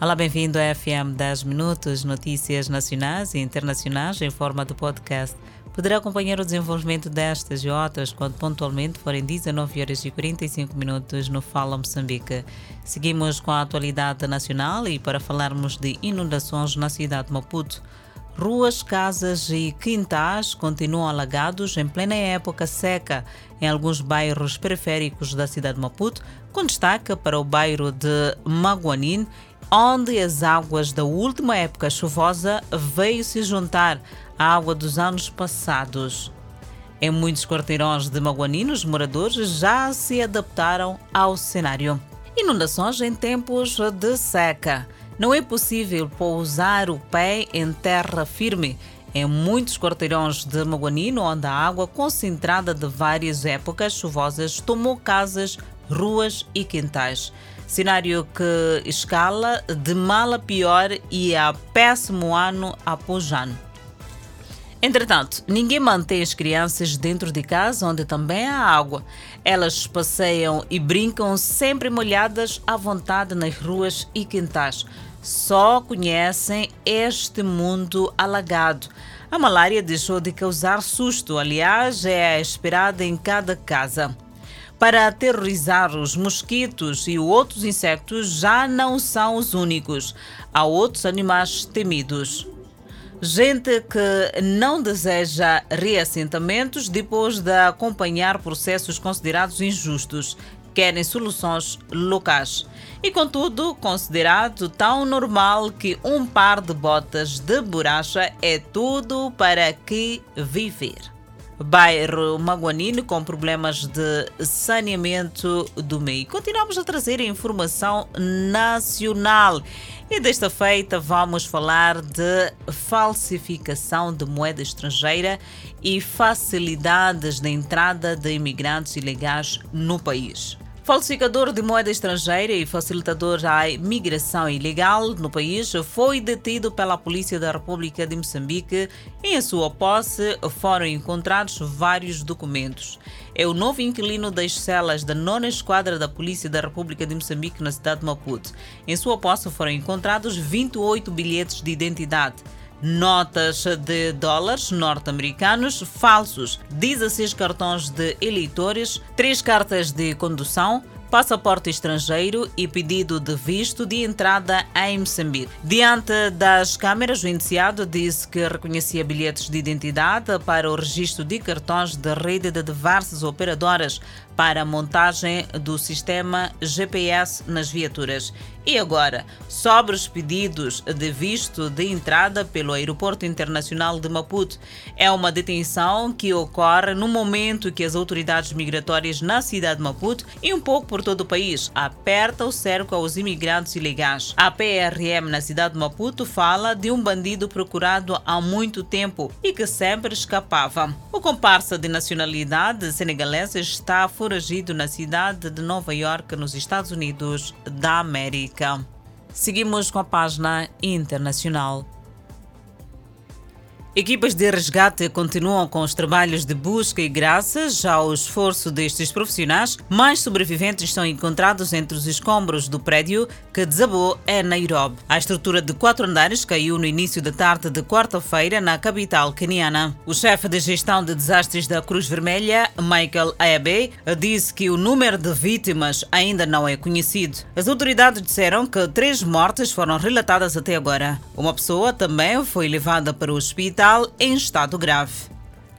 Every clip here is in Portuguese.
Olá, bem-vindo à FM 10 Minutos, notícias nacionais e internacionais em forma de podcast. Poderá acompanhar o desenvolvimento destas e outras quando pontualmente forem 19 horas e 45 minutos no Fala Moçambique. Seguimos com a atualidade nacional e para falarmos de inundações na cidade de Maputo. Ruas, casas e quintais continuam alagados em plena época seca em alguns bairros periféricos da cidade de Maputo, com destaque para o bairro de Maguanin onde as águas da última época chuvosa veio se juntar à água dos anos passados. Em muitos quarteirões de Maguanino, os moradores já se adaptaram ao cenário. Inundações em tempos de seca. Não é possível pousar o pé em terra firme em muitos quarteirões de Maguanino, onde a água concentrada de várias épocas chuvosas tomou casas, ruas e quintais. Cenário que escala de mal a pior e a péssimo ano após ano. Entretanto, ninguém mantém as crianças dentro de casa onde também há água. Elas passeiam e brincam sempre molhadas à vontade nas ruas e quintais. Só conhecem este mundo alagado. A malária deixou de causar susto, aliás, é esperada em cada casa para aterrorizar os mosquitos e outros insetos já não são os únicos. Há outros animais temidos. Gente que não deseja reassentamentos depois de acompanhar processos considerados injustos, querem soluções locais. E contudo, considerado tão normal que um par de botas de borracha é tudo para que viver bairro Maguanino com problemas de saneamento do meio. Continuamos a trazer informação nacional. E desta feita vamos falar de falsificação de moeda estrangeira e facilidades na entrada de imigrantes ilegais no país. Falsificador de moeda estrangeira e facilitador à migração ilegal no país foi detido pela Polícia da República de Moçambique. Em sua posse foram encontrados vários documentos. É o novo inquilino das celas da nona esquadra da Polícia da República de Moçambique na cidade de Maputo. Em sua posse foram encontrados 28 bilhetes de identidade notas de dólares norte-americanos falsos, 16 cartões de eleitores, 3 cartas de condução, passaporte estrangeiro e pedido de visto de entrada em Moçambique. Diante das câmeras, o indiciado disse que reconhecia bilhetes de identidade para o registro de cartões de rede de diversas operadoras para a montagem do sistema GPS nas viaturas. E agora, sobre os pedidos de visto de entrada pelo Aeroporto Internacional de Maputo, é uma detenção que ocorre no momento que as autoridades migratórias na cidade de Maputo e um pouco por todo o país apertam o cerco aos imigrantes ilegais. A PRM na cidade de Maputo fala de um bandido procurado há muito tempo e que sempre escapava. O comparsa de nacionalidade senegalesa está foragido na cidade de Nova York, nos Estados Unidos da América. Seguimos com a página internacional. Equipas de resgate continuam com os trabalhos de busca e, graças ao esforço destes profissionais, mais sobreviventes são encontrados entre os escombros do prédio que desabou em Nairobi. A estrutura de quatro andares caiu no início da tarde de quarta-feira na capital keniana. O chefe de gestão de desastres da Cruz Vermelha, Michael Abe, disse que o número de vítimas ainda não é conhecido. As autoridades disseram que três mortes foram relatadas até agora. Uma pessoa também foi levada para o hospital em estado grave.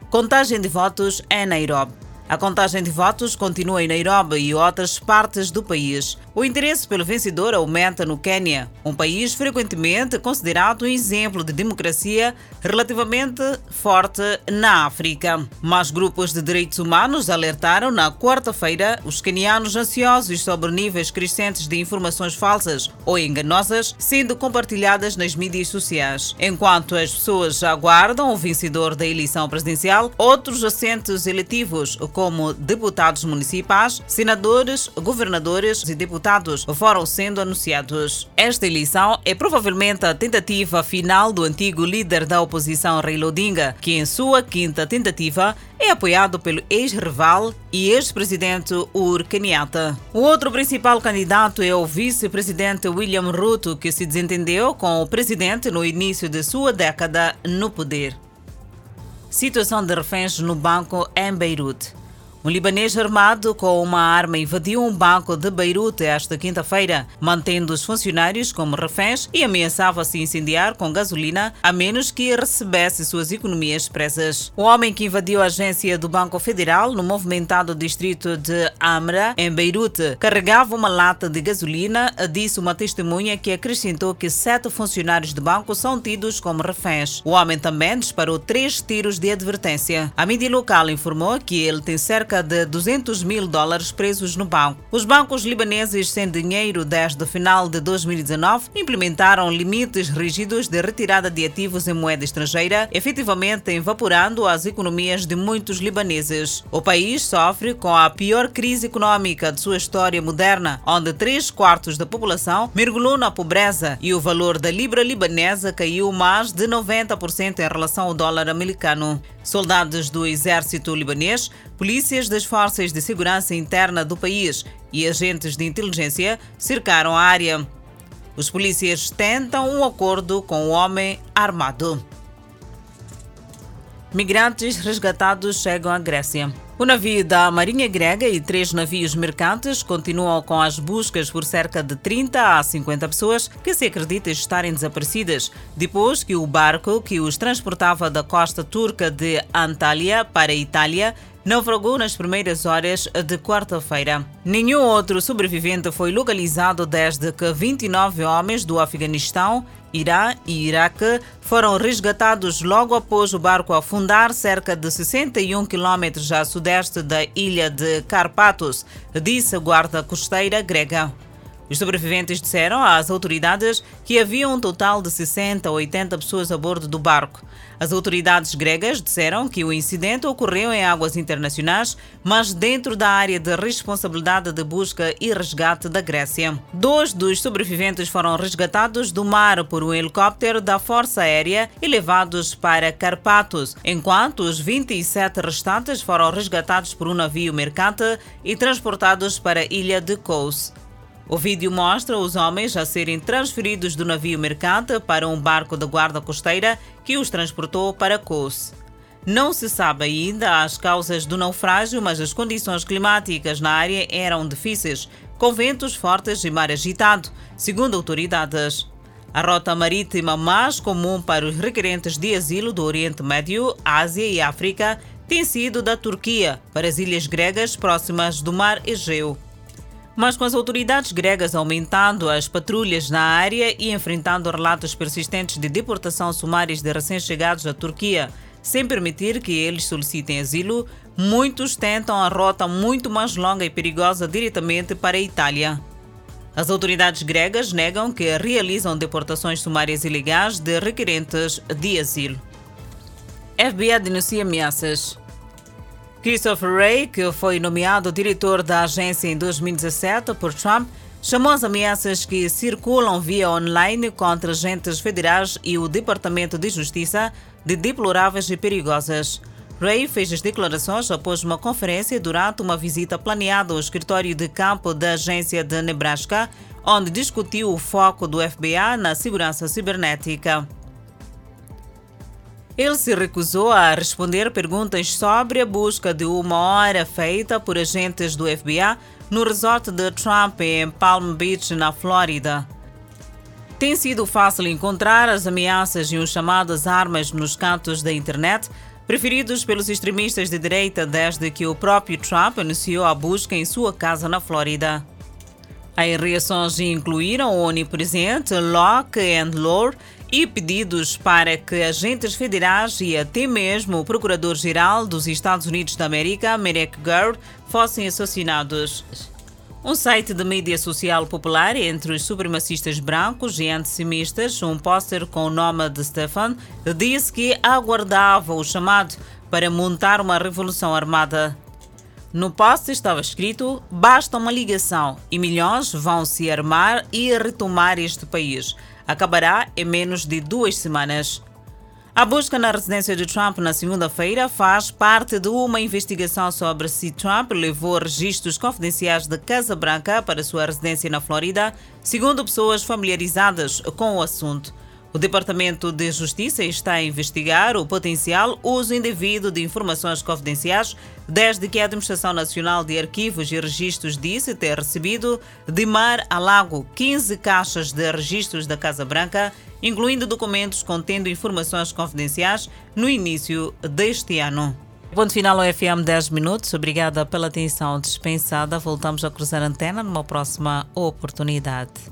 Contagem de votos em Nairobi. A contagem de votos continua em Nairobi e outras partes do país. O interesse pelo vencedor aumenta no Quênia, um país frequentemente considerado um exemplo de democracia relativamente forte na África. Mas grupos de direitos humanos alertaram na quarta-feira os quenianos ansiosos sobre níveis crescentes de informações falsas ou enganosas sendo compartilhadas nas mídias sociais. Enquanto as pessoas aguardam o vencedor da eleição presidencial, outros assentos eletivos, como deputados municipais, senadores, governadores e deputados resultados foram sendo anunciados. Esta eleição é provavelmente a tentativa final do antigo líder da oposição Raila Odinga, que em sua quinta tentativa é apoiado pelo ex-rival e ex-presidente Ur Kenyatta. O outro principal candidato é o vice-presidente William Ruto, que se desentendeu com o presidente no início de sua década no poder. Situação de reféns no banco em Beirute. Um libanês armado com uma arma invadiu um banco de Beirute esta quinta-feira, mantendo os funcionários como reféns e ameaçava se incendiar com gasolina a menos que recebesse suas economias presas. O homem que invadiu a agência do Banco Federal no movimentado distrito de Amra, em Beirute, carregava uma lata de gasolina, disse uma testemunha que acrescentou que sete funcionários do banco são tidos como reféns. O homem também disparou três tiros de advertência. A mídia local informou que ele tem cerca cerca de 200 mil dólares presos no banco. Os bancos libaneses sem dinheiro desde o final de 2019 implementaram limites rígidos de retirada de ativos em moeda estrangeira, efetivamente evaporando as economias de muitos libaneses. O país sofre com a pior crise econômica de sua história moderna, onde três quartos da população mergulhou na pobreza e o valor da libra libanesa caiu mais de 90% em relação ao dólar americano. Soldados do exército libanês, polícias das forças de segurança interna do país e agentes de inteligência cercaram a área. Os polícias tentam um acordo com o homem armado. Migrantes resgatados chegam à Grécia. O navio da Marinha Grega e três navios mercantes continuam com as buscas por cerca de 30 a 50 pessoas que se acredita estarem desaparecidas, depois que o barco que os transportava da costa turca de Antalya para a Itália naufragou nas primeiras horas de quarta-feira. Nenhum outro sobrevivente foi localizado desde que 29 homens do Afeganistão, Irã e Iraque foram resgatados logo após o barco afundar cerca de 61 quilômetros a sudeste da ilha de Carpatos, disse a guarda costeira grega. Os sobreviventes disseram às autoridades que havia um total de 60 a 80 pessoas a bordo do barco. As autoridades gregas disseram que o incidente ocorreu em águas internacionais, mas dentro da área de responsabilidade de busca e resgate da Grécia. Dois dos sobreviventes foram resgatados do mar por um helicóptero da Força Aérea e levados para Carpatos, enquanto os 27 restantes foram resgatados por um navio mercante e transportados para a ilha de Kos. O vídeo mostra os homens a serem transferidos do navio mercante para um barco da guarda costeira que os transportou para Kos. Não se sabe ainda as causas do naufrágio, mas as condições climáticas na área eram difíceis, com ventos fortes e mar agitado, segundo autoridades. A rota marítima mais comum para os requerentes de asilo do Oriente Médio, Ásia e África tem sido da Turquia para as ilhas gregas próximas do Mar Egeu. Mas com as autoridades gregas aumentando as patrulhas na área e enfrentando relatos persistentes de deportação sumárias de recém-chegados à Turquia, sem permitir que eles solicitem asilo, muitos tentam a rota muito mais longa e perigosa diretamente para a Itália. As autoridades gregas negam que realizam deportações sumárias ilegais de requerentes de asilo. FBI denuncia ameaças. Christopher Wray, que foi nomeado diretor da agência em 2017 por Trump, chamou as ameaças que circulam via online contra agentes federais e o Departamento de Justiça de deploráveis e perigosas. Ray fez as declarações após uma conferência durante uma visita planeada ao escritório de campo da agência de Nebraska, onde discutiu o foco do FBI na segurança cibernética. Ele se recusou a responder perguntas sobre a busca de uma hora feita por agentes do FBI no resort de Trump em Palm Beach, na Flórida. Tem sido fácil encontrar as ameaças e os chamadas armas nos cantos da internet, preferidos pelos extremistas de direita desde que o próprio Trump anunciou a busca em sua casa na Flórida. As reações incluíram o onipresente Lock and Lore e pedidos para que agentes federais e até mesmo o Procurador-Geral dos Estados Unidos da América, Merrick Garland, fossem assassinados. Um site de mídia social popular entre os supremacistas brancos e antissemitas, um póster com o nome de Stefan, disse que aguardava o chamado para montar uma revolução armada. No post estava escrito: basta uma ligação e milhões vão se armar e retomar este país acabará em menos de duas semanas. A busca na residência de Trump na segunda-feira faz parte de uma investigação sobre se Trump levou registros confidenciais da Casa Branca para sua residência na Flórida, segundo pessoas familiarizadas com o assunto. O Departamento de Justiça está a investigar o potencial uso indevido de informações confidenciais desde que a Administração Nacional de Arquivos e Registros disse ter recebido de mar a lago 15 caixas de registros da Casa Branca incluindo documentos contendo informações confidenciais, no início deste ano. Ponto final ao FM 10 minutos. Obrigada pela atenção dispensada. Voltamos a cruzar a antena numa próxima oportunidade.